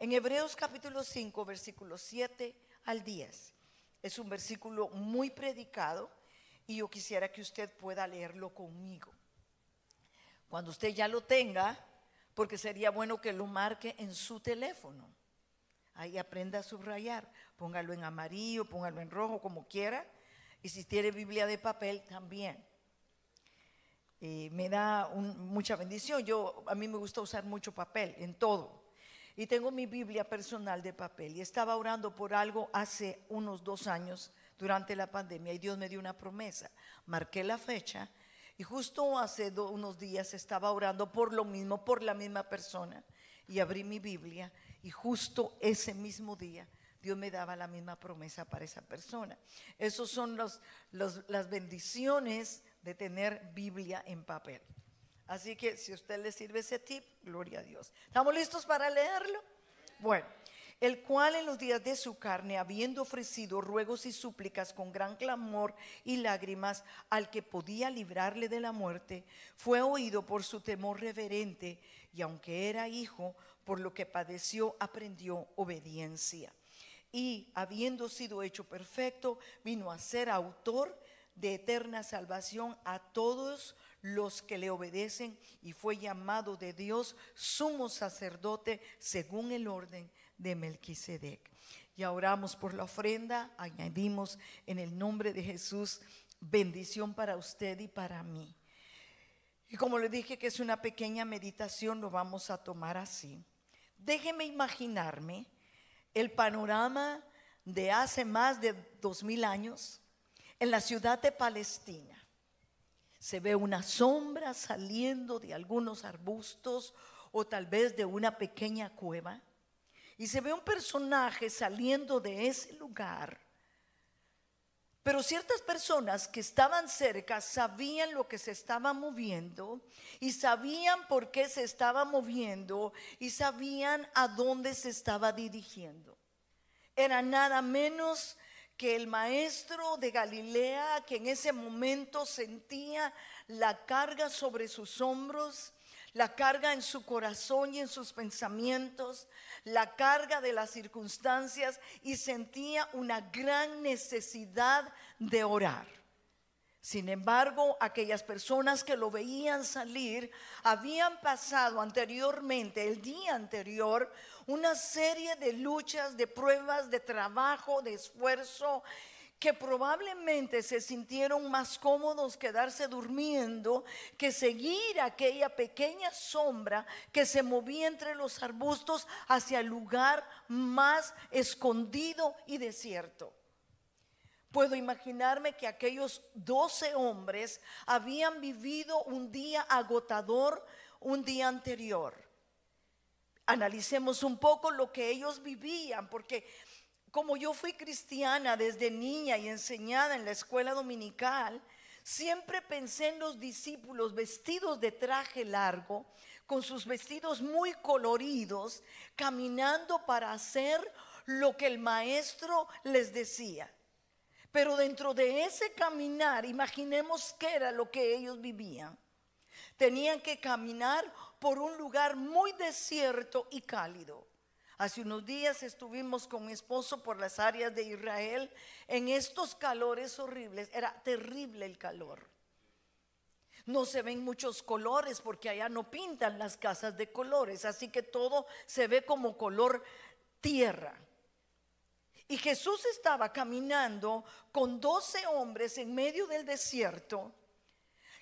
En Hebreos capítulo 5, versículos 7 al 10. Es un versículo muy predicado y yo quisiera que usted pueda leerlo conmigo. Cuando usted ya lo tenga, porque sería bueno que lo marque en su teléfono. Ahí aprenda a subrayar. Póngalo en amarillo, póngalo en rojo, como quiera. Y si tiene Biblia de papel, también. Eh, me da mucha bendición. Yo, a mí me gusta usar mucho papel en todo. Y tengo mi Biblia personal de papel. Y estaba orando por algo hace unos dos años durante la pandemia y Dios me dio una promesa. Marqué la fecha y justo hace unos días estaba orando por lo mismo, por la misma persona. Y abrí mi Biblia y justo ese mismo día Dios me daba la misma promesa para esa persona. Esas son los, las bendiciones de tener Biblia en papel. Así que si a usted le sirve ese tip, gloria a Dios. ¿Estamos listos para leerlo? Bueno el cual en los días de su carne, habiendo ofrecido ruegos y súplicas con gran clamor y lágrimas al que podía librarle de la muerte, fue oído por su temor reverente, y aunque era hijo, por lo que padeció, aprendió obediencia. Y habiendo sido hecho perfecto, vino a ser autor de eterna salvación a todos los que le obedecen y fue llamado de Dios sumo sacerdote según el orden de Melquisedec. Ya oramos por la ofrenda, añadimos en el nombre de Jesús bendición para usted y para mí. Y como le dije que es una pequeña meditación, lo vamos a tomar así. Déjeme imaginarme el panorama de hace más de dos mil años en la ciudad de Palestina. Se ve una sombra saliendo de algunos arbustos o tal vez de una pequeña cueva y se ve un personaje saliendo de ese lugar. Pero ciertas personas que estaban cerca sabían lo que se estaba moviendo y sabían por qué se estaba moviendo y sabían a dónde se estaba dirigiendo. Era nada menos que el maestro de Galilea que en ese momento sentía la carga sobre sus hombros la carga en su corazón y en sus pensamientos, la carga de las circunstancias y sentía una gran necesidad de orar. Sin embargo, aquellas personas que lo veían salir habían pasado anteriormente, el día anterior, una serie de luchas, de pruebas, de trabajo, de esfuerzo que probablemente se sintieron más cómodos quedarse durmiendo que seguir aquella pequeña sombra que se movía entre los arbustos hacia el lugar más escondido y desierto. Puedo imaginarme que aquellos doce hombres habían vivido un día agotador un día anterior. Analicemos un poco lo que ellos vivían, porque como yo fui cristiana desde niña y enseñada en la escuela dominical, siempre pensé en los discípulos vestidos de traje largo, con sus vestidos muy coloridos, caminando para hacer lo que el maestro les decía. Pero dentro de ese caminar, imaginemos qué era lo que ellos vivían. Tenían que caminar por un lugar muy desierto y cálido. Hace unos días estuvimos con mi esposo por las áreas de Israel en estos calores horribles. Era terrible el calor. No se ven muchos colores porque allá no pintan las casas de colores, así que todo se ve como color tierra. Y Jesús estaba caminando con doce hombres en medio del desierto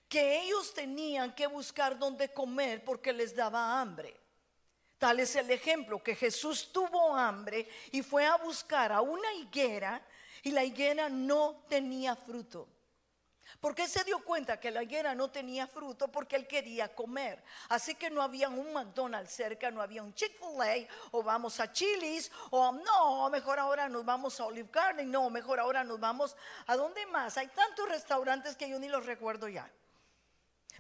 que ellos tenían que buscar dónde comer porque les daba hambre. Tal es el ejemplo que Jesús tuvo hambre y fue a buscar a una higuera y la higuera no tenía fruto. ¿Por qué se dio cuenta que la higuera no tenía fruto? Porque él quería comer. Así que no había un McDonald's cerca, no había un Chick-fil-A, o vamos a Chili's, o no, mejor ahora nos vamos a Olive Garden, no, mejor ahora nos vamos a dónde más. Hay tantos restaurantes que yo ni los recuerdo ya.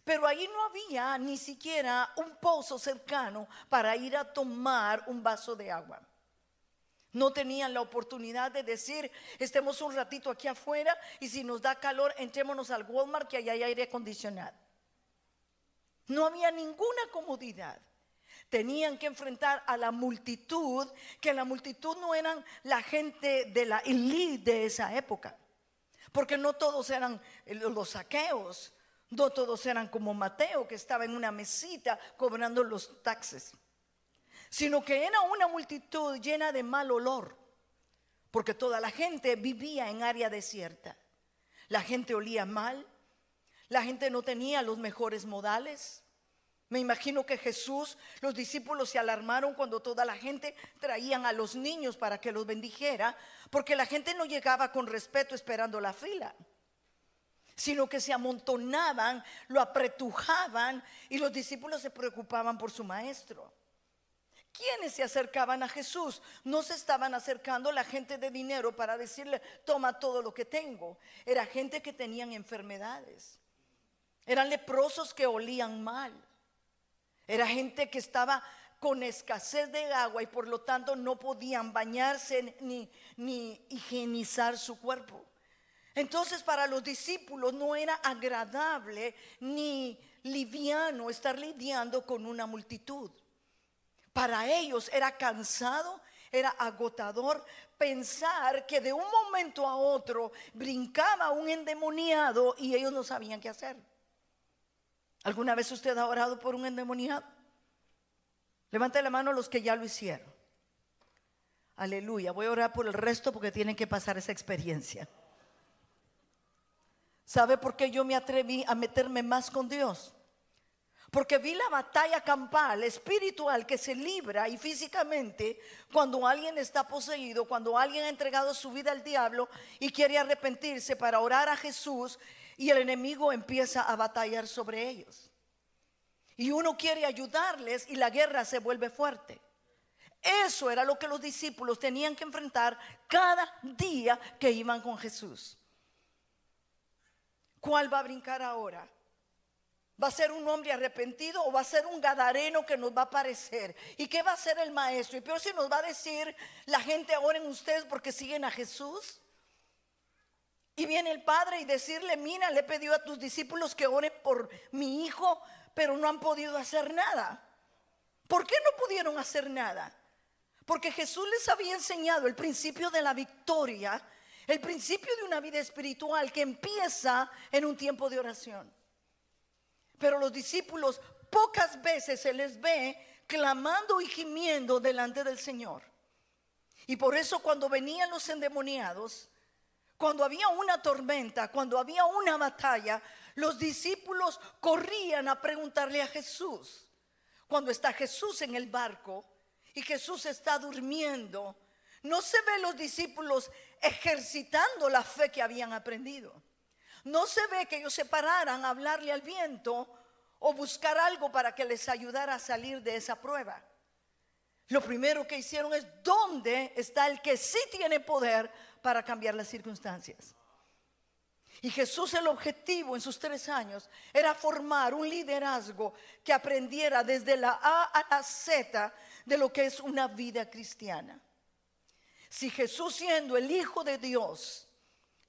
Pero ahí no había ni siquiera un pozo cercano para ir a tomar un vaso de agua. No tenían la oportunidad de decir, estemos un ratito aquí afuera y si nos da calor, entrémonos al Walmart que allá hay aire acondicionado. No había ninguna comodidad. tenían que enfrentar a la multitud, que la multitud no eran la gente de la elite de esa época, porque no todos eran los saqueos, no todos eran como Mateo, que estaba en una mesita cobrando los taxes, sino que era una multitud llena de mal olor, porque toda la gente vivía en área desierta. La gente olía mal, la gente no tenía los mejores modales, me imagino que Jesús, los discípulos se alarmaron cuando toda la gente traían a los niños para que los bendijera, porque la gente no llegaba con respeto esperando la fila, sino que se amontonaban, lo apretujaban y los discípulos se preocupaban por su maestro. ¿Quiénes se acercaban a Jesús? No se estaban acercando la gente de dinero para decirle, toma todo lo que tengo. Era gente que tenían enfermedades. Eran leprosos que olían mal. Era gente que estaba con escasez de agua y por lo tanto no podían bañarse ni, ni higienizar su cuerpo. Entonces para los discípulos no era agradable ni liviano estar lidiando con una multitud. Para ellos era cansado, era agotador pensar que de un momento a otro brincaba un endemoniado y ellos no sabían qué hacer. ¿Alguna vez usted ha orado por un endemoniado? Levante la mano los que ya lo hicieron. Aleluya. Voy a orar por el resto porque tienen que pasar esa experiencia. ¿Sabe por qué yo me atreví a meterme más con Dios? Porque vi la batalla campal, espiritual, que se libra y físicamente cuando alguien está poseído, cuando alguien ha entregado su vida al diablo y quiere arrepentirse para orar a Jesús y el enemigo empieza a batallar sobre ellos. Y uno quiere ayudarles y la guerra se vuelve fuerte. Eso era lo que los discípulos tenían que enfrentar cada día que iban con Jesús. ¿Cuál va a brincar ahora? ¿Va a ser un hombre arrepentido o va a ser un gadareno que nos va a aparecer? ¿Y qué va a hacer el maestro? Y peor si nos va a decir la gente ahora en ustedes porque siguen a Jesús. Y viene el padre y decirle, mira, le he pedido a tus discípulos que oren por mi hijo, pero no han podido hacer nada. ¿Por qué no pudieron hacer nada? Porque Jesús les había enseñado el principio de la victoria, el principio de una vida espiritual que empieza en un tiempo de oración. Pero los discípulos pocas veces se les ve clamando y gimiendo delante del Señor. Y por eso cuando venían los endemoniados, cuando había una tormenta, cuando había una batalla, los discípulos corrían a preguntarle a Jesús. Cuando está Jesús en el barco y Jesús está durmiendo, no se ve los discípulos ejercitando la fe que habían aprendido. No se ve que ellos se pararan a hablarle al viento o buscar algo para que les ayudara a salir de esa prueba. Lo primero que hicieron es, ¿dónde está el que sí tiene poder para cambiar las circunstancias. Y Jesús el objetivo en sus tres años era formar un liderazgo que aprendiera desde la A a la Z de lo que es una vida cristiana. Si Jesús siendo el Hijo de Dios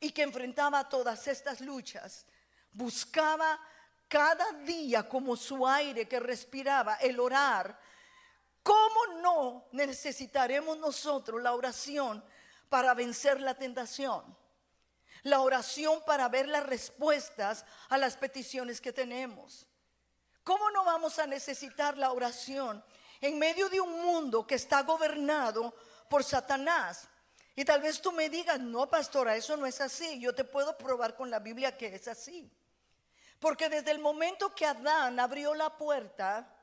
y que enfrentaba todas estas luchas, buscaba cada día como su aire que respiraba, el orar, ¿cómo no necesitaremos nosotros la oración para vencer la tentación. La oración para ver las respuestas a las peticiones que tenemos. ¿Cómo no vamos a necesitar la oración en medio de un mundo que está gobernado por Satanás? Y tal vez tú me digas, no, pastora, eso no es así. Yo te puedo probar con la Biblia que es así. Porque desde el momento que Adán abrió la puerta,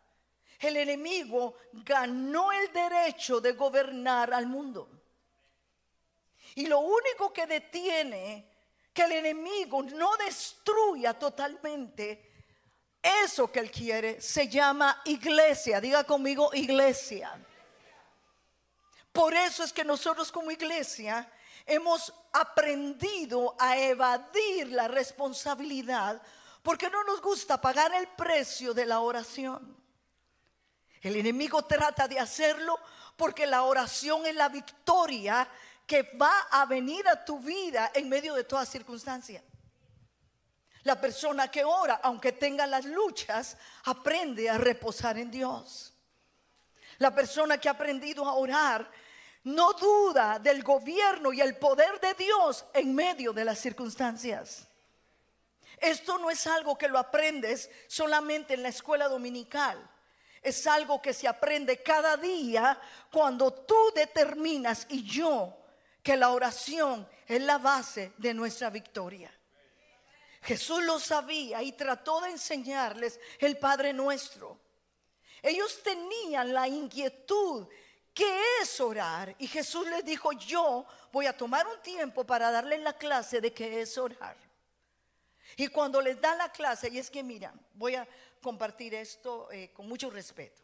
el enemigo ganó el derecho de gobernar al mundo. Y lo único que detiene que el enemigo no destruya totalmente eso que él quiere se llama iglesia. Diga conmigo iglesia. Por eso es que nosotros como iglesia hemos aprendido a evadir la responsabilidad porque no nos gusta pagar el precio de la oración. El enemigo trata de hacerlo porque la oración es la victoria que va a venir a tu vida en medio de toda circunstancia. La persona que ora, aunque tenga las luchas, aprende a reposar en Dios. La persona que ha aprendido a orar no duda del gobierno y el poder de Dios en medio de las circunstancias. Esto no es algo que lo aprendes solamente en la escuela dominical. Es algo que se aprende cada día cuando tú determinas y yo que la oración es la base de nuestra victoria. Jesús lo sabía y trató de enseñarles el Padre Nuestro. Ellos tenían la inquietud ¿qué es orar? Y Jesús les dijo, yo voy a tomar un tiempo para darles la clase de qué es orar. Y cuando les da la clase, y es que mira, voy a compartir esto eh, con mucho respeto.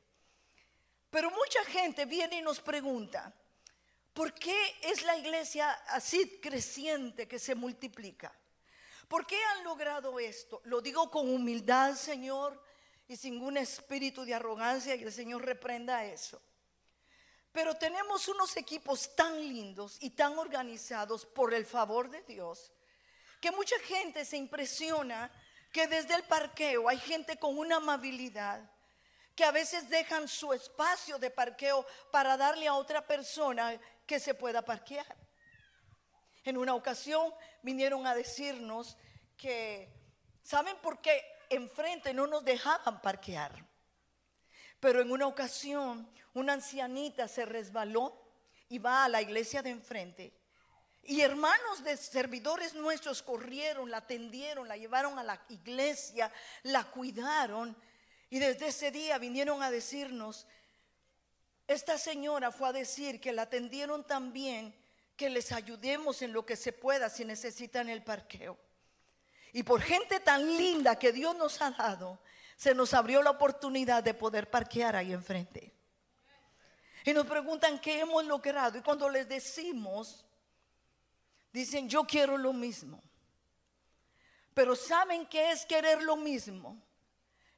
Pero mucha gente viene y nos pregunta, ¿por qué es la iglesia así creciente que se multiplica? ¿Por qué han logrado esto? Lo digo con humildad, Señor, y sin un espíritu de arrogancia, y el Señor reprenda eso. Pero tenemos unos equipos tan lindos y tan organizados por el favor de Dios que mucha gente se impresiona que desde el parqueo hay gente con una amabilidad que a veces dejan su espacio de parqueo para darle a otra persona que se pueda parquear. En una ocasión vinieron a decirnos que, ¿saben por qué enfrente no nos dejaban parquear? Pero en una ocasión una ancianita se resbaló y va a la iglesia de enfrente y hermanos de servidores nuestros corrieron, la atendieron, la llevaron a la iglesia, la cuidaron. Y desde ese día vinieron a decirnos, esta señora fue a decir que la atendieron también, que les ayudemos en lo que se pueda si necesitan el parqueo. Y por gente tan linda que Dios nos ha dado, se nos abrió la oportunidad de poder parquear ahí enfrente. Y nos preguntan qué hemos logrado. Y cuando les decimos, Dicen, yo quiero lo mismo. Pero ¿saben qué es querer lo mismo?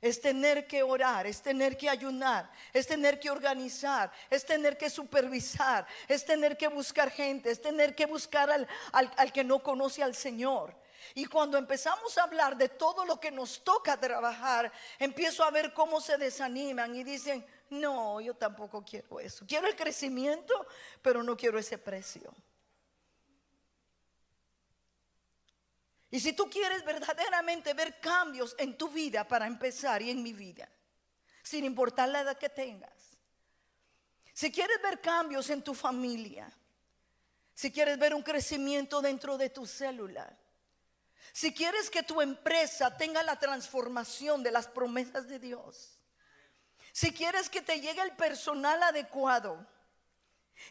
Es tener que orar, es tener que ayunar, es tener que organizar, es tener que supervisar, es tener que buscar gente, es tener que buscar al, al, que no conoce al Señor. Y cuando empezamos a hablar de todo lo que nos toca trabajar, empiezo a ver cómo se desaniman y dicen, no, yo tampoco quiero eso. Quiero el crecimiento, pero no quiero ese precio. Y si tú quieres verdaderamente ver cambios en tu vida para empezar y en mi vida, sin importar la edad que tengas, si quieres ver cambios en tu familia, si quieres ver un crecimiento dentro de tu célula, si quieres que tu empresa tenga la transformación de las promesas de Dios, si quieres que te llegue el personal adecuado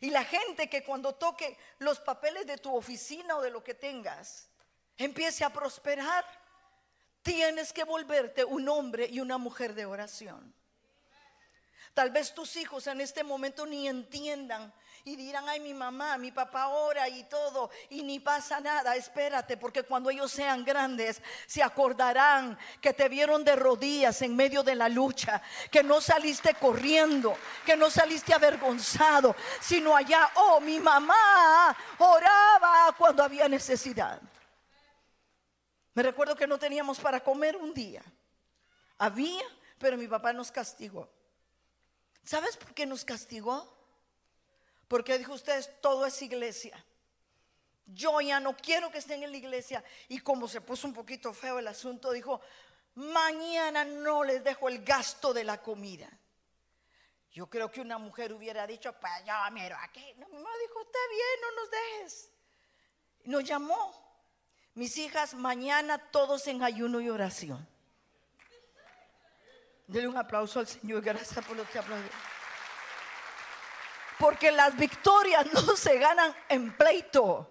y la gente que cuando toque los papeles de tu oficina o de lo que tengas, empiece a prosperar, tienes que volverte un hombre y una mujer de oración. Tal vez tus hijos en este momento ni entiendan y dirán, ay, mi mamá, mi papá ora y todo, y ni pasa nada. Espérate, porque cuando ellos sean grandes, se acordarán que te vieron de rodillas en medio de la lucha, que no saliste corriendo, que no saliste avergonzado, sino allá, oh, mi mamá oraba cuando había necesidad. Me recuerdo que no teníamos para comer un día. Había, pero mi papá nos castigó. ¿Sabes por qué nos castigó? Porque dijo ustedes, todo es iglesia. Yo ya no quiero que estén en la iglesia. Y como se puso un poquito feo el asunto, dijo, mañana no les dejo el gasto de la comida. Yo creo que una mujer hubiera dicho, pues yo miro aquí. No, mi mamá dijo, está bien, no nos dejes. Nos llamó. Mis hijas, mañana todos en ayuno y oración. Dele un aplauso al Señor. Gracias por lo que aplaudió. Porque las victorias no se ganan en pleito,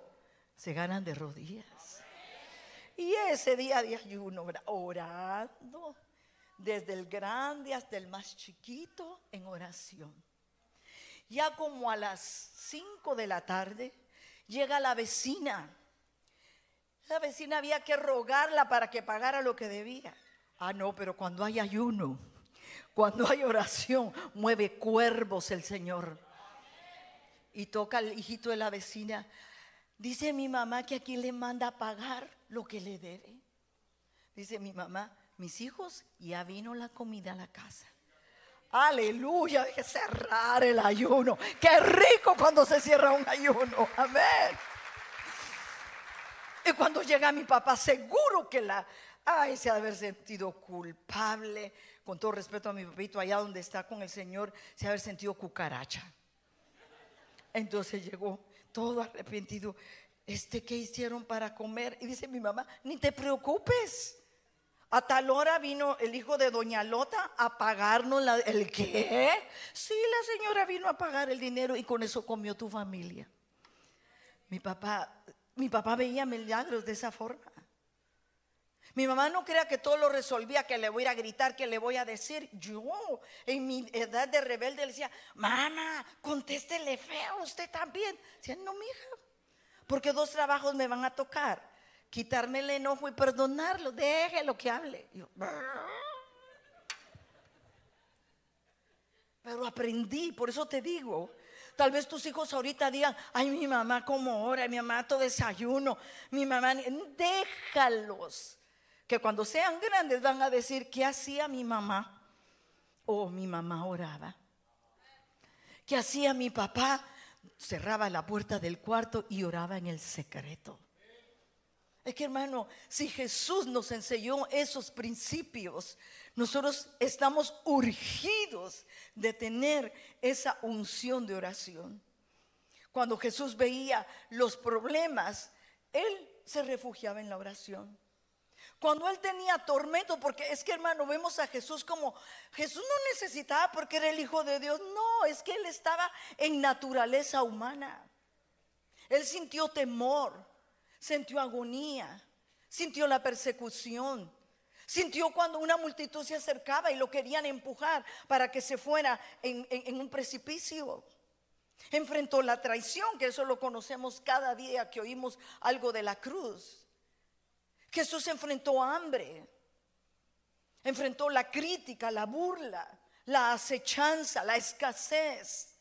se ganan de rodillas. Y ese día de ayuno, orando, desde el grande hasta el más chiquito, en oración. Ya como a las 5 de la tarde, llega la vecina la vecina había que rogarla para que pagara lo que debía. Ah, no, pero cuando hay ayuno, cuando hay oración, mueve cuervos el Señor. Y toca al hijito de la vecina. Dice mi mamá que aquí le manda a pagar lo que le debe. Dice mi mamá, mis hijos, ya vino la comida a la casa. Aleluya, hay que cerrar el ayuno. Qué rico cuando se cierra un ayuno. Amén. Y cuando llega mi papá, seguro que la, ay, se ha de haber sentido culpable. Con todo respeto a mi papito, allá donde está con el Señor, se ha de haber sentido cucaracha. Entonces llegó todo arrepentido. Este, ¿qué hicieron para comer? Y dice mi mamá, ni te preocupes. A tal hora vino el hijo de Doña Lota a pagarnos la, el qué. Sí, la señora vino a pagar el dinero y con eso comió tu familia. Mi papá, mi papá veía milagros de esa forma. Mi mamá no crea que todo lo resolvía, que le voy a, gritar, que le voy a decir. Yo, en mi edad de rebelde, le decía, mamá, contéstele feo, usted también. Decía, no, mija, porque dos trabajos me van a tocar quitarme el enojo y perdonarlo. Déjelo que hable. pero aprendí, por eso te digo. Tal vez tus hijos ahorita digan, ay, mi mamá como ora, mi mamá todo desayuno, mi mamá, déjalos. Que cuando sean grandes van a decir, ¿qué hacía mi mamá? O oh, mi mamá oraba. ¿Qué hacía mi papá? Cerraba la puerta del cuarto y oraba en el secreto. Es que hermano, si Jesús nos enseñó esos principios, nosotros estamos urgidos de tener esa unción de oración. Cuando Jesús veía los problemas, Él se refugiaba en la oración. Cuando Él tenía tormento, porque es que hermano, vemos a Jesús como Jesús no necesitaba porque era el Hijo de Dios, no, es que Él estaba en naturaleza humana. Él sintió temor sintió agonía, sintió la persecución, sintió cuando una multitud se acercaba y lo querían empujar para que se fuera en, un precipicio. Enfrentó la traición, que eso lo conocemos cada día que oímos algo de la cruz. Jesús enfrentó hambre, enfrentó la crítica, la burla, la acechanza, la escasez.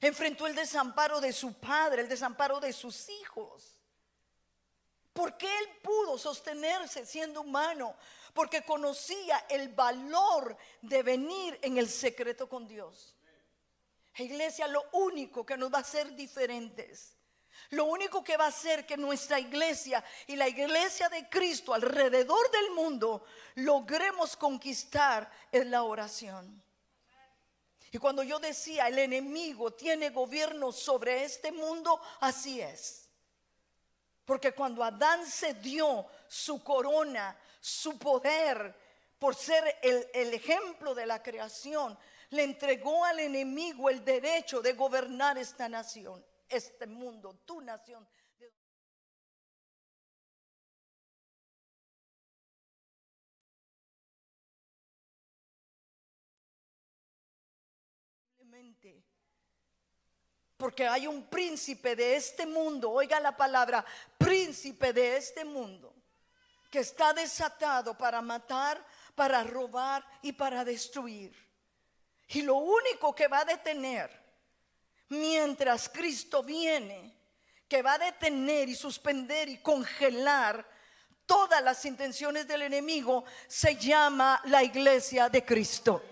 Enfrentó el desamparo de su padre, el desamparo de sus hijos. Porque él pudo sostenerse siendo humano, porque conocía el valor de venir en el secreto con Dios. Iglesia, lo único que nos va a hacer diferentes, lo único que va a hacer que nuestra iglesia y la iglesia de Cristo alrededor del mundo logremos conquistar es la oración. Y cuando yo decía, el enemigo tiene gobierno sobre este mundo, así es. Porque cuando Adán se dio su corona, su poder, por ser el, ejemplo de la creación, le entregó al enemigo el derecho de gobernar esta nación, este mundo, tu nación. porque hay un príncipe de este mundo, oiga la palabra, príncipe de este mundo, que está desatado para matar, para robar y para destruir. Y lo único que va a detener mientras Cristo viene, que va a detener y suspender y congelar todas las intenciones del enemigo, se llama la iglesia de Cristo.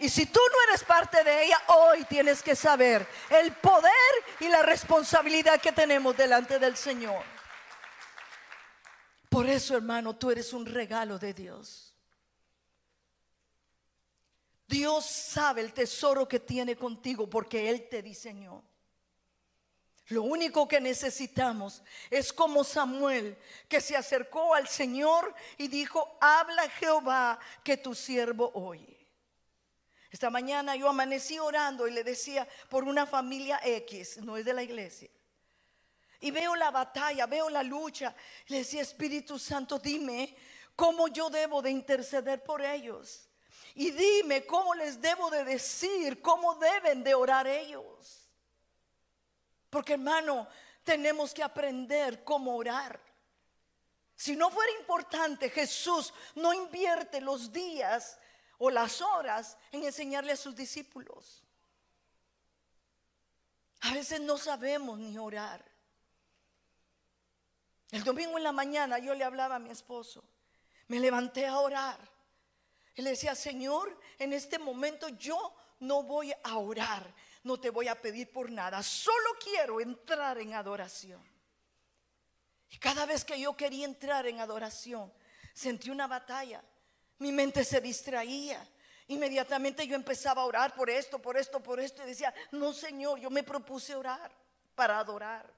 Y si tú no eres parte de ella, hoy tienes que saber el poder y la responsabilidad que tenemos delante del Señor. Por eso, hermano, tú eres un regalo de Dios. Dios sabe el tesoro que tiene contigo porque Él te diseñó. Lo único que necesitamos es como Samuel, que se acercó al Señor y dijo, habla Jehová que tu siervo oye. Esta mañana yo amanecí orando y le decía por una familia X, no es de la iglesia. Y veo la batalla, veo la lucha. Le decía, Espíritu Santo, dime cómo yo debo de interceder por ellos. Y dime cómo les debo de decir, cómo deben de orar ellos. Porque hermano, tenemos que aprender cómo orar. Si no fuera importante, Jesús no invierte los días o las horas en enseñarle a sus discípulos. A veces no sabemos ni orar. El domingo en la mañana yo le hablaba a mi esposo. Me levanté a orar. Y le decía, Señor, en este momento yo no voy a orar, no te voy a pedir por nada, solo quiero entrar en adoración. Y cada vez que yo quería entrar en adoración, sentí una batalla. Mi mente se distraía. Inmediatamente yo empezaba a orar por esto, por esto, por esto. Y decía, no Señor, yo me propuse orar para adorar.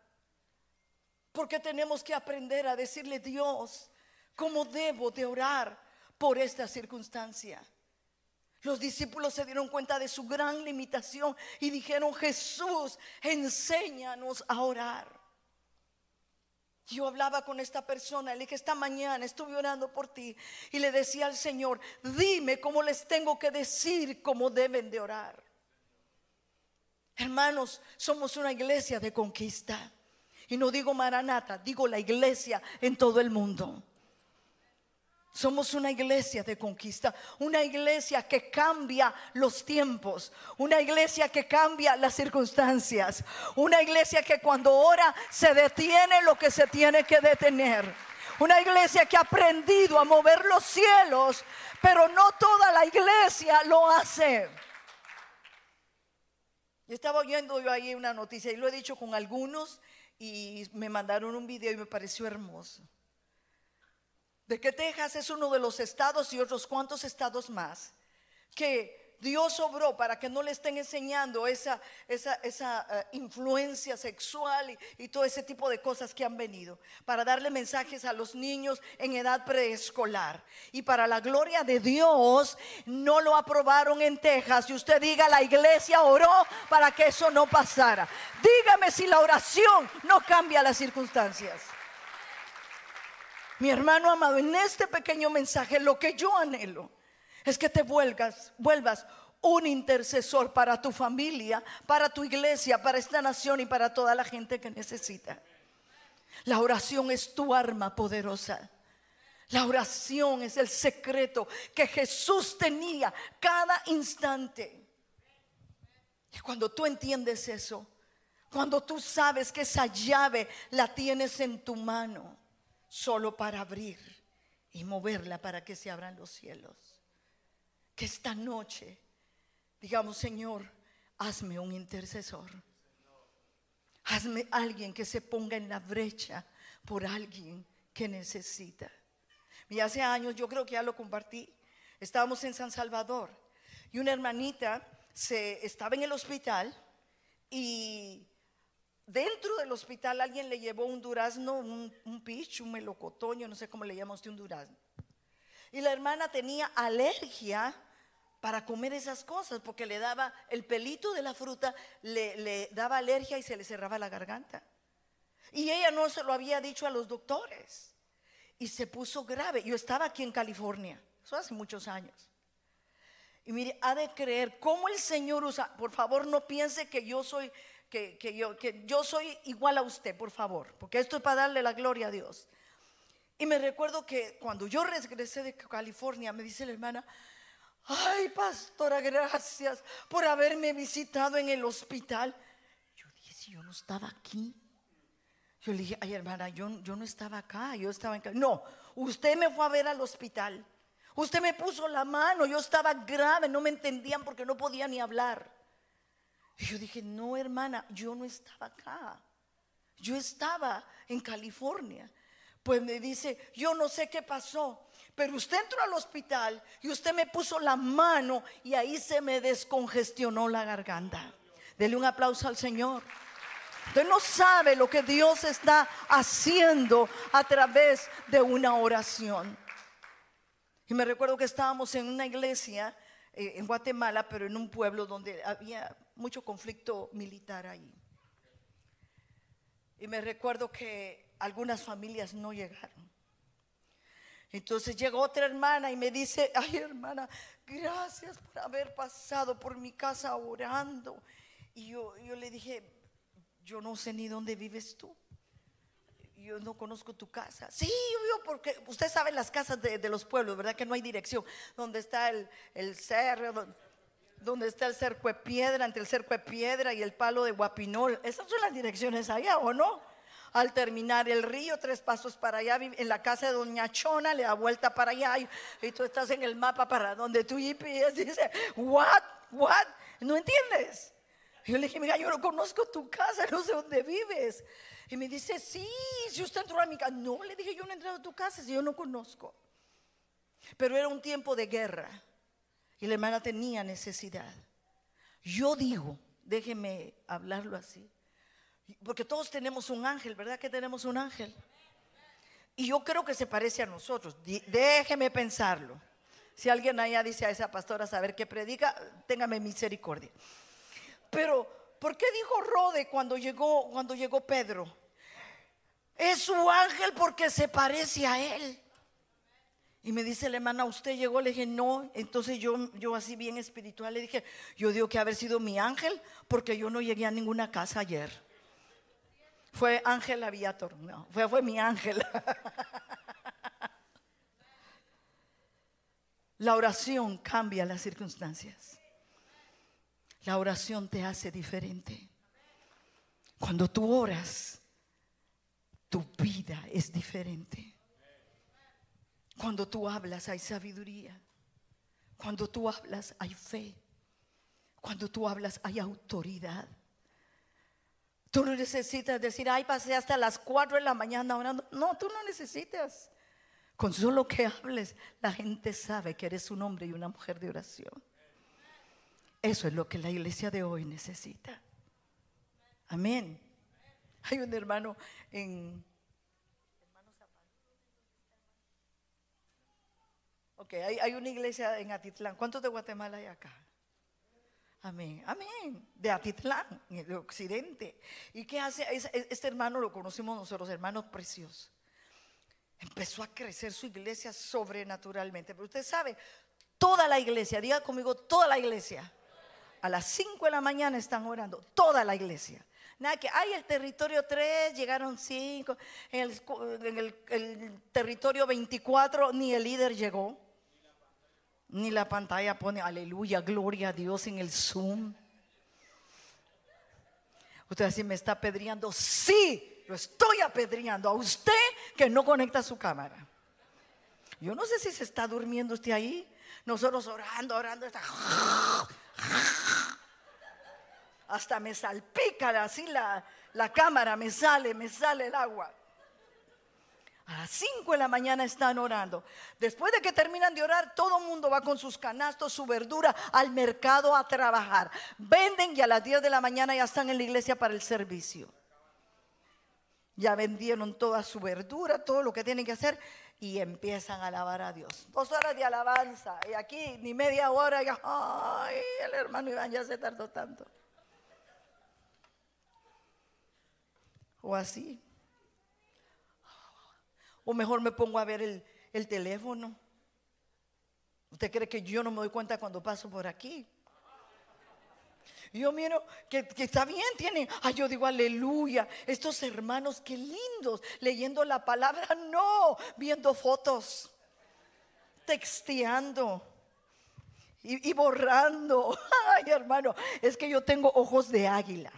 Porque tenemos que aprender a decirle, Dios, ¿cómo debo de orar por esta circunstancia? Los discípulos se dieron cuenta de su gran limitación y dijeron, Jesús, enséñanos a orar. Yo hablaba con esta persona, le dije, esta mañana estuve orando por ti y le decía al Señor, dime cómo les tengo que decir cómo deben de orar. Hermanos, somos una iglesia de conquista. Y no digo Maranata, digo la iglesia en todo el mundo. Somos una iglesia de conquista, una iglesia que cambia los tiempos, una iglesia que cambia las circunstancias, una iglesia que cuando ora se detiene lo que se tiene que detener, una iglesia que ha aprendido a mover los cielos, pero no toda la iglesia lo hace. estaba oyendo yo ahí una noticia y lo he dicho con algunos y me mandaron un video y me pareció hermoso de que Texas es uno de los estados y otros cuantos estados más que Dios obró para que no le estén enseñando esa, esa, eh, influencia sexual y, todo ese tipo de cosas que han venido, para darle mensajes a los niños en edad preescolar. Y para la gloria de Dios, no lo aprobaron en Texas. Y usted diga, la iglesia oró para que eso no pasara. Dígame si la oración no cambia las circunstancias. Mi hermano amado, en este pequeño mensaje lo que yo anhelo es que te vuelvas, vuelvas un intercesor para tu familia, para tu iglesia, para esta nación y para toda la gente que necesita. La oración es tu arma poderosa. La oración es el secreto que Jesús tenía cada instante. Y cuando tú entiendes eso, cuando tú sabes que esa llave la tienes en tu mano, solo para abrir y moverla para que se abran los cielos. Que esta noche digamos, Señor, hazme un intercesor. Hazme alguien que se ponga en la brecha por alguien que necesita. Y hace años, yo creo que ya lo compartí, estábamos en San Salvador y una hermanita se estaba en el hospital y dentro del hospital alguien le llevó un durazno, un, un pitch, un melocotoño, no sé cómo le llama usted un durazno. Y la hermana tenía alergia para comer esas cosas porque le daba el pelito de la fruta, le daba alergia y se le cerraba la garganta. Y ella no se lo había dicho a los doctores. Y se puso grave. Yo estaba aquí en California, eso hace muchos años. Y mire, ha de creer cómo el Señor usa, por favor no piense que yo soy que, yo, que yo soy igual a usted, por favor, porque esto es para darle la gloria a Dios. Y me recuerdo que cuando yo regresé de California, me dice la hermana, ay pastora, gracias por haberme visitado en el hospital. Yo dije, si yo no estaba aquí. Yo le dije, ay hermana, yo, yo no estaba acá, yo estaba en No, usted me fue a ver al hospital. Usted me puso la mano, yo estaba grave, no me entendían porque no podía ni hablar. Y yo dije, no hermana, yo no estaba acá. Yo estaba en California. Pues me dice, yo no sé qué pasó, pero usted entró al hospital y usted me puso la mano y ahí se me descongestionó la garganta. Dele un aplauso al Señor. Usted no sabe lo que Dios está haciendo a través de una oración. Y me recuerdo que estábamos en una iglesia eh, en Guatemala, pero en un pueblo donde había mucho conflicto militar ahí. Y me recuerdo que algunas familias no llegaron. Entonces llegó otra hermana y me dice, ay hermana, gracias por haber pasado por mi casa orando. Y yo, yo le dije, yo no sé ni dónde vives tú. Yo no conozco tu casa. Sí, yo, porque usted sabe las casas de, los pueblos, ¿verdad? Que no hay dirección. Donde está el, cerro, donde está el cerco de piedra, entre el cerco de piedra y el palo de guapinol. Esas son las direcciones allá, ¿o no? Al terminar el río, tres pasos para allá, en la casa de Doña Chona, le da vuelta para allá y, tú estás en el mapa para donde tú GPS dice, what, what, ¿no entiendes? yo le dije, mira, yo no conozco tu casa, no sé dónde vives. Y me dice, sí, si usted entró a mi casa. No, le dije, yo no he entrado a tu casa si yo no conozco. Pero era un tiempo de guerra y la hermana tenía necesidad. Yo digo, déjeme hablarlo así, porque todos tenemos un ángel, ¿verdad que tenemos un ángel? Y yo creo que se parece a nosotros. Déjeme pensarlo. Si alguien allá dice a esa pastora saber qué predica, téngame misericordia. Pero, ¿por qué dijo Rode cuando llegó, cuando llegó Pedro? Es su ángel porque se parece a él. Y me dice la hermana, ¿usted llegó? Le dije, no. Entonces yo, yo así bien espiritual le dije, yo digo que haber sido mi ángel porque yo no llegué a ninguna casa ayer. Fue Ángel Aviator, no, fue, fue mi ángel. La oración cambia las circunstancias. La oración te hace diferente. Cuando tú oras, tu vida es diferente. Cuando tú hablas hay sabiduría. Cuando tú hablas hay fe. Cuando tú hablas hay autoridad. Tú no necesitas decir, ay, pasé hasta las 4 de la mañana orando. No, tú no necesitas. Con solo que hables, la gente sabe que eres un hombre y una mujer de oración. Eso es lo que la iglesia de hoy necesita. Amén. Hay un hermano en Ok, hay, una iglesia en Atitlán. ¿Cuántos de Guatemala hay acá? Amén, amén. De Atitlán, de Occidente. ¿Y qué hace? Este hermano lo conocimos nosotros, hermanos preciosos. Empezó a crecer su iglesia sobrenaturalmente. Pero usted sabe, toda la iglesia, diga conmigo, toda la iglesia. A las 5 de la mañana están orando, toda la iglesia. Nada que hay el territorio 3, llegaron 5, en, el, territorio 24 ni el líder llegó. Ni la pantalla pone aleluya, gloria a Dios en el Zoom. Usted así me está apedreando. Sí, lo estoy apedreando a usted que no conecta su cámara. Yo no sé si se está durmiendo usted ahí. Nosotros orando, orando. Hasta me salpica así la, la cámara, me sale, me sale el agua. A las 5 de la mañana están orando. Después de que terminan de orar, todo el mundo va con sus canastos, su verdura al mercado a trabajar. Venden y a las 10 de la mañana ya están en la iglesia para el servicio. Ya vendieron toda su verdura, todo lo que tienen que hacer y empiezan a alabar a Dios. Dos horas de alabanza y aquí ni media hora. Y, ay, el hermano Iván ya se tardó tanto. O así. O mejor me pongo a ver el, teléfono. ¿Usted cree que yo no me doy cuenta cuando paso por aquí? Yo miro que, está bien, tienen, ay, yo digo aleluya, estos hermanos, qué lindos, leyendo la palabra, no, viendo fotos, texteando y, y borrando. Ay, hermano, es que yo tengo ojos de águila.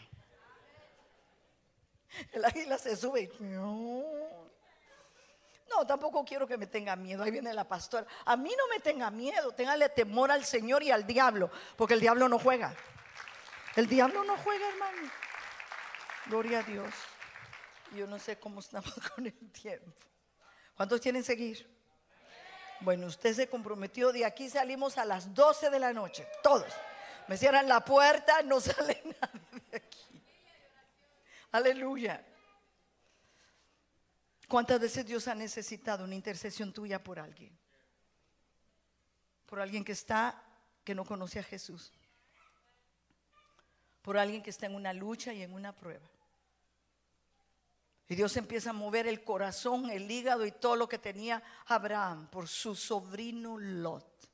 El águila se sube. No. Tampoco quiero que me tenga miedo. Ahí viene la pastora. A mí no me tenga miedo. Téngale temor al Señor y al diablo. Porque el diablo no juega. El diablo no juega, hermano. Gloria a Dios. Yo no sé cómo estamos con el tiempo. ¿Cuántos tienen seguir? Bueno, usted se comprometió. De aquí salimos a las 12 de la noche. Todos. Me cierran la puerta, no sale nadie. Aleluya. ¿Cuántas veces Dios ha necesitado una intercesión tuya por alguien? Por alguien que está, que no conoce a Jesús. Por alguien que está en una lucha y en una prueba. Y Dios empieza a mover el corazón, el hígado y todo lo que tenía Abraham por su sobrino Lot.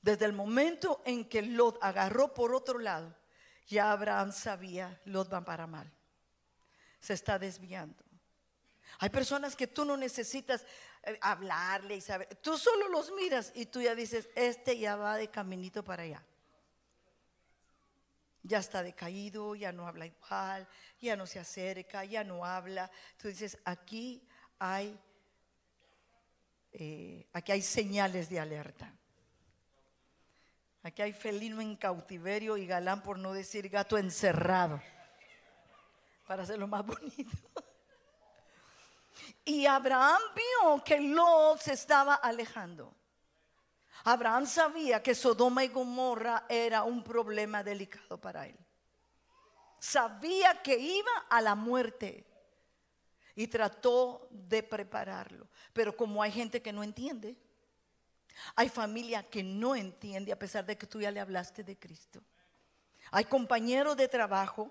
Desde el momento en que Lot agarró por otro lado, ya Abraham sabía, Lot va para mal. Se está desviando. Hay personas que tú no necesitas eh, hablarle y saber. Tú solo los miras y tú ya dices, este ya va de caminito para allá. ya está decaído, ya no habla igual, ya no se acerca, ya no habla. Tú dices, aquí hay, eh, aquí hay señales de alerta. Aquí hay felino en cautiverio y galán, por no decir gato encerrado, para hacerlo más bonito. Y Abraham vio que Lot se estaba alejando. Abraham sabía que Sodoma y Gomorra era un problema delicado para él. Sabía que iba a la muerte y trató de prepararlo. Pero como hay gente que no entiende, hay familia que no entiende a pesar de que tú ya le hablaste de Cristo. Hay compañeros de trabajo,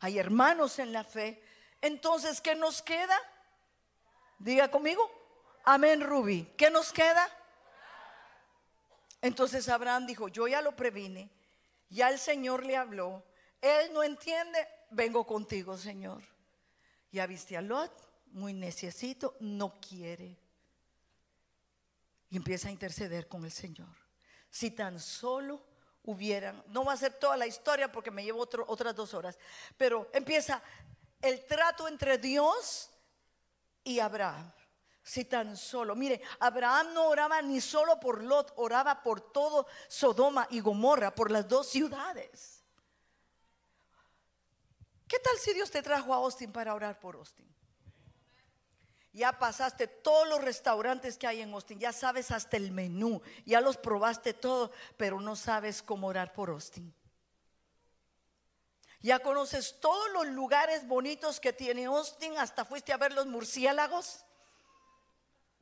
hay hermanos en la fe. Entonces, ¿qué nos queda? Diga conmigo. Amén, Ruby. ¿Qué nos queda? Entonces Abraham dijo, yo ya lo previne, ya el Señor le habló, él no entiende, vengo contigo, Señor. Ya viste a Lot, muy necesito, no quiere. Y empieza a interceder con el Señor. Si tan solo hubieran, no va a ser toda la historia porque me llevo otras dos horas, pero empieza el trato entre Dios y Abraham. Si tan solo, mire, Abraham no oraba ni solo por Lot, oraba por todo Sodoma y Gomorra, por las dos ciudades. ¿Qué tal si Dios te trajo a Austin para orar por Austin? Ya pasaste todos los restaurantes que hay en Austin, ya sabes hasta el menú, ya los probaste todo, pero no sabes cómo orar por Austin. Ya conoces todos los lugares bonitos que tiene Austin, hasta fuiste a ver los murciélagos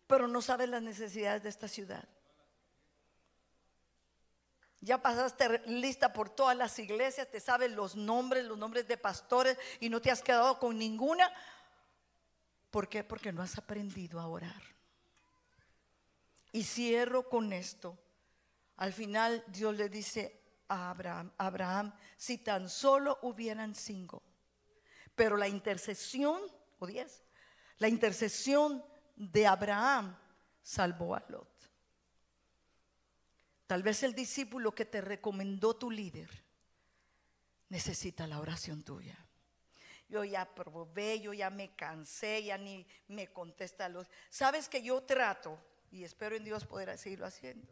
pero no sabes las necesidades de esta ciudad. Ya pasaste lista por todas las iglesias, te sabes los nombres, los nombres de pastores y no te has quedado con ninguna. ¿Por qué? Porque no has aprendido a orar. Y cierro con esto. Al final Dios le dice a Abraham, Abraham, si tan solo hubieran cinco, pero la intercesión, o diez, la intercesión de Abraham salvó a Lot. Tal vez el discípulo que te recomendó tu líder necesita la oración tuya. Yo ya probé, yo ya me cansé, ya ni me contesta los. Sabes que yo trato, y espero en Dios poder seguirlo haciendo.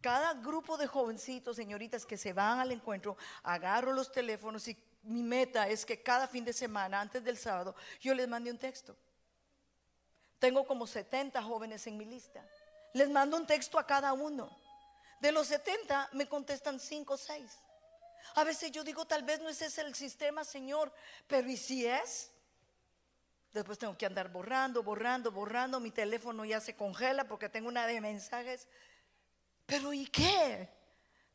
Cada grupo de jovencitos, señoritas que se van al encuentro, agarro los teléfonos y mi meta es que cada fin de semana, antes del sábado, yo les mande un texto. Tengo como 70 jóvenes en mi lista. Les mando un texto a cada uno. De los 70 me contestan 5 o 6. A veces yo digo, tal vez no ese es el sistema, Señor, pero ¿y si es? Después tengo que andar borrando, borrando, borrando. Mi teléfono ya se congela porque tengo una de mensajes. Pero ¿y qué?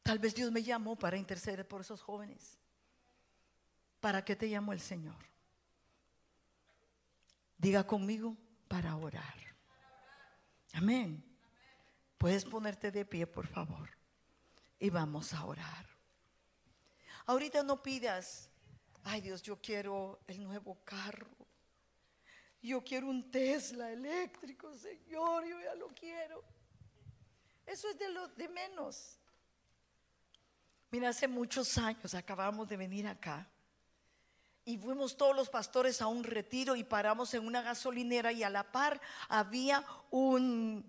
Tal vez Dios me llamó para interceder por esos jóvenes. ¿Para qué te llamó el Señor? Diga conmigo, para orar. Amén. Puedes ponerte de pie, por favor. Y vamos a orar. Ahorita no pidas, ay Dios, yo quiero el nuevo carro. Yo quiero un Tesla eléctrico, Señor, yo ya lo quiero. Eso es de lo de menos. Mira, hace muchos años acabamos de venir acá y fuimos todos los pastores a un retiro y paramos en una gasolinera y a la par había un,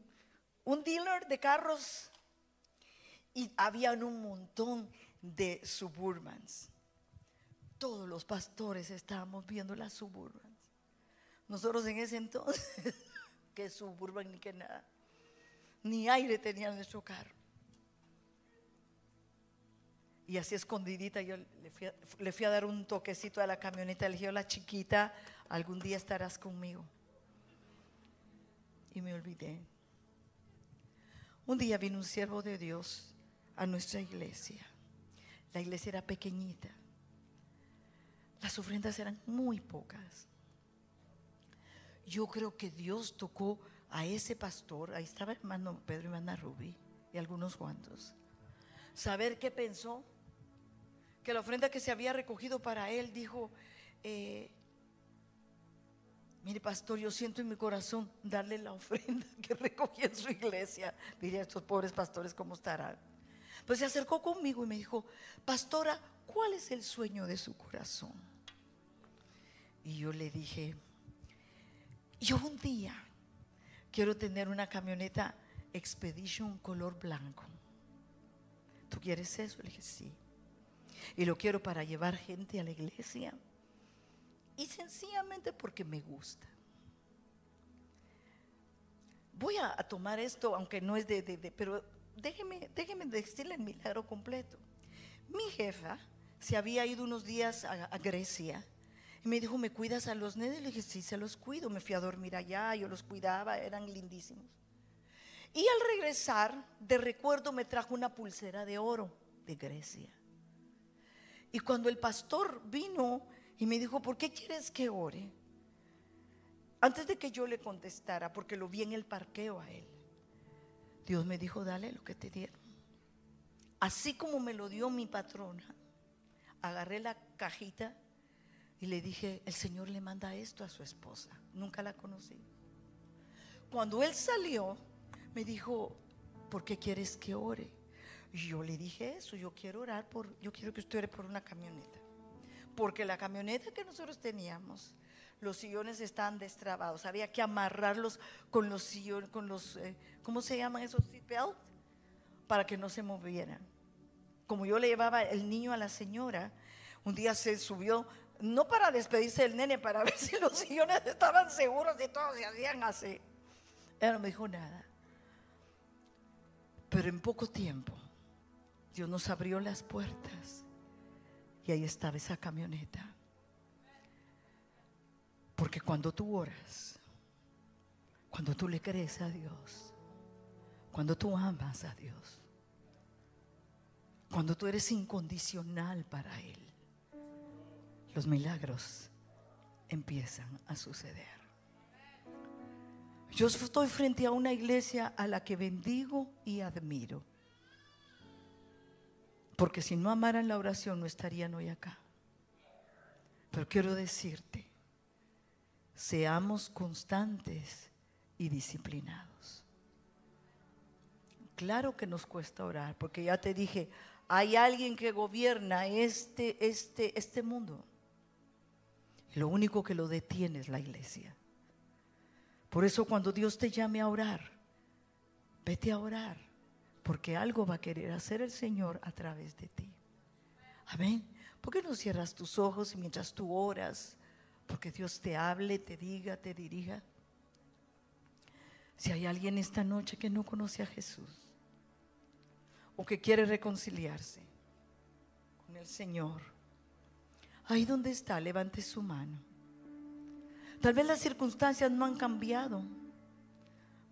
un dealer de carros y habían un montón de suburbans. Todos los pastores estábamos viendo las suburbans. Nosotros en ese entonces, que suburban ni que nada, ni aire tenía nuestro carro. Y así escondidita yo le fui, a, dar un toquecito a la camioneta. Le dije, la chiquita, algún día estarás conmigo. Y me olvidé. Un día vino un siervo de Dios a nuestra iglesia. La iglesia era pequeñita. Las ofrendas eran muy pocas. Yo creo que Dios tocó a ese pastor. Ahí estaba hermano Pedro y hermana Rubí y algunos cuantos. Saber qué pensó que la ofrenda que se había recogido para él dijo, eh, mire pastor, yo siento en mi corazón darle la ofrenda que recogí en su iglesia. Diría estos pobres pastores cómo estarán. Pues se acercó conmigo y me dijo, pastora, ¿cuál es el sueño de su corazón? Y yo le dije, yo un día quiero tener una camioneta Expedition color blanco. ¿Tú quieres eso? Le dije, sí. Y lo quiero para llevar gente a la iglesia. Y sencillamente porque me gusta. Voy a, tomar esto, aunque no es de, pero déjeme, déjeme decirle el milagro completo. Mi jefa se había ido unos días a, Grecia y me dijo, ¿me cuidas a los nenes? Le dije, sí, se los cuido. Me fui a dormir allá, yo los cuidaba, eran lindísimos. Y al regresar, de recuerdo, me trajo una pulsera de oro de Grecia. Y cuando el pastor vino y me dijo, ¿por qué quieres que ore? Antes de que yo le contestara, porque lo vi en el parqueo a él, Dios me dijo, dale lo que te dieron. Así como me lo dio mi patrona, agarré la cajita y le dije, el Señor le manda esto a su esposa. Nunca la conocí. Cuando él salió, me dijo, ¿por qué quieres que ore? Y yo le dije eso, yo quiero orar por, yo quiero que usted ore por una camioneta. Porque la camioneta que nosotros teníamos, los sillones estaban destrabados, había que amarrarlos con los sillones, con los, eh, ¿cómo se llaman esos seatbelts? Para que no se movieran. Como yo le llevaba el niño a la señora, un día se subió, no para despedirse del nene, para ver si los sillones estaban seguros y todos se hacían así. Él no me dijo nada. Pero en poco tiempo Dios nos abrió las puertas y ahí estaba esa camioneta. Porque cuando tú oras, cuando tú le crees a Dios, cuando tú amas a Dios, cuando tú eres incondicional para Él, los milagros empiezan a suceder. Yo estoy frente a una iglesia a la que bendigo y admiro. Porque si no amaran la oración no estarían hoy acá. Pero quiero decirte, seamos constantes y disciplinados. Claro que nos cuesta orar, porque ya te dije, hay alguien que gobierna este, este, este mundo. Lo único que lo detiene es la iglesia. Por eso cuando Dios te llame a orar, vete a orar, porque algo va a querer hacer el Señor a través de ti. Amén. ¿Por qué no cierras tus ojos mientras tú oras? Porque Dios te hable, te diga, te dirija. Si hay alguien esta noche que no conoce a Jesús o que quiere reconciliarse con el Señor, ahí donde está, levante su mano. Tal vez las circunstancias no han cambiado.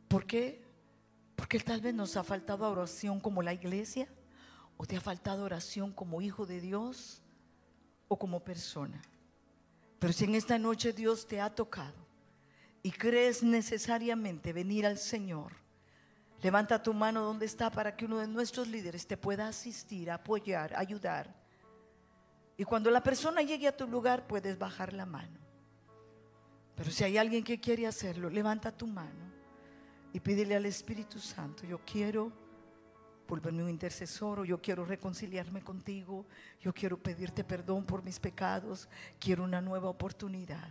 ¿Por qué? Porque tal vez nos ha faltado oración como la iglesia, o te ha faltado oración como hijo de Dios, o como persona. Pero si en esta noche Dios te ha tocado y crees necesariamente venir al Señor, levanta tu mano donde está para que uno de nuestros líderes te pueda asistir, apoyar, ayudar. Y cuando la persona llegue a tu lugar, puedes bajar la mano. Pero si hay alguien que quiere hacerlo, levanta tu mano y pídele al Espíritu Santo, yo quiero volverme un intercesor, o yo quiero reconciliarme contigo, yo quiero pedirte perdón por mis pecados, quiero una nueva oportunidad.